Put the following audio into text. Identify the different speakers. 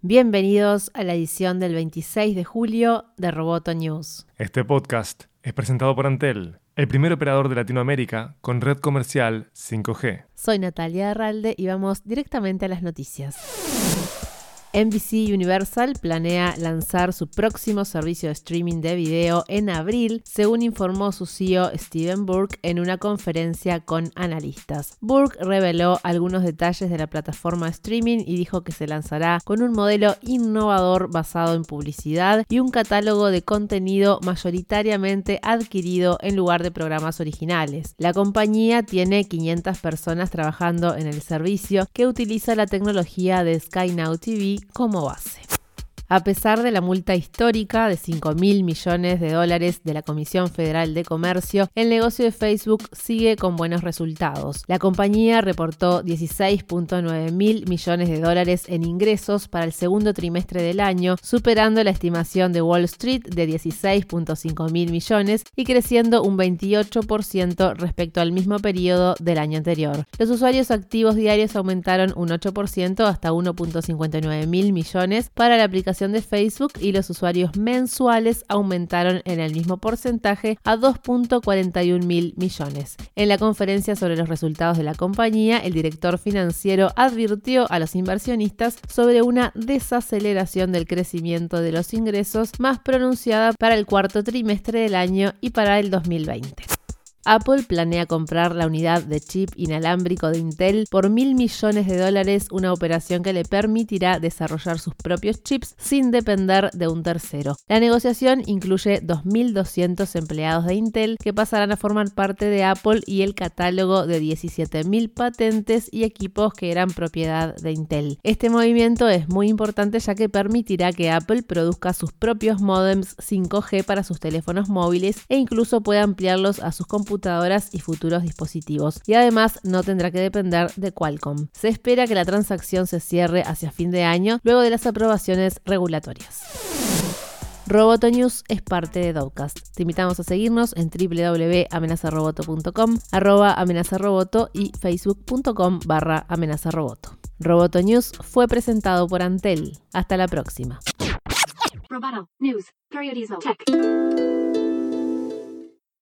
Speaker 1: Bienvenidos a la edición del 26 de julio de Roboto News.
Speaker 2: Este podcast es presentado por Antel, el primer operador de Latinoamérica con red comercial 5G.
Speaker 1: Soy Natalia Arralde y vamos directamente a las noticias. NBC Universal planea lanzar su próximo servicio de streaming de video en abril, según informó su CEO Steven Burke en una conferencia con analistas. Burke reveló algunos detalles de la plataforma streaming y dijo que se lanzará con un modelo innovador basado en publicidad y un catálogo de contenido mayoritariamente adquirido en lugar de programas originales. La compañía tiene 500 personas trabajando en el servicio que utiliza la tecnología de Sky Now TV como base. A pesar de la multa histórica de 5 mil millones de dólares de la Comisión Federal de Comercio, el negocio de Facebook sigue con buenos resultados. La compañía reportó 16.9 mil millones de dólares en ingresos para el segundo trimestre del año, superando la estimación de Wall Street de 16.5 mil millones y creciendo un 28% respecto al mismo periodo del año anterior. Los usuarios activos diarios aumentaron un 8% hasta 1.59 mil millones para la aplicación de Facebook y los usuarios mensuales aumentaron en el mismo porcentaje a 2.41 mil millones. En la conferencia sobre los resultados de la compañía, el director financiero advirtió a los inversionistas sobre una desaceleración del crecimiento de los ingresos más pronunciada para el cuarto trimestre del año y para el 2020. Apple planea comprar la unidad de chip inalámbrico de Intel por mil millones de dólares, una operación que le permitirá desarrollar sus propios chips sin depender de un tercero. La negociación incluye 2.200 empleados de Intel que pasarán a formar parte de Apple y el catálogo de 17.000 patentes y equipos que eran propiedad de Intel. Este movimiento es muy importante ya que permitirá que Apple produzca sus propios modems 5G para sus teléfonos móviles e incluso pueda ampliarlos a sus computadoras y futuros dispositivos. Y además no tendrá que depender de Qualcomm. Se espera que la transacción se cierre hacia fin de año luego de las aprobaciones regulatorias. Roboto News es parte de Dowcast. Te invitamos a seguirnos en www.amenazaroboto.com, amenazaroboto y facebook.com barra amenazaroboto. Roboto News fue presentado por Antel. Hasta la próxima.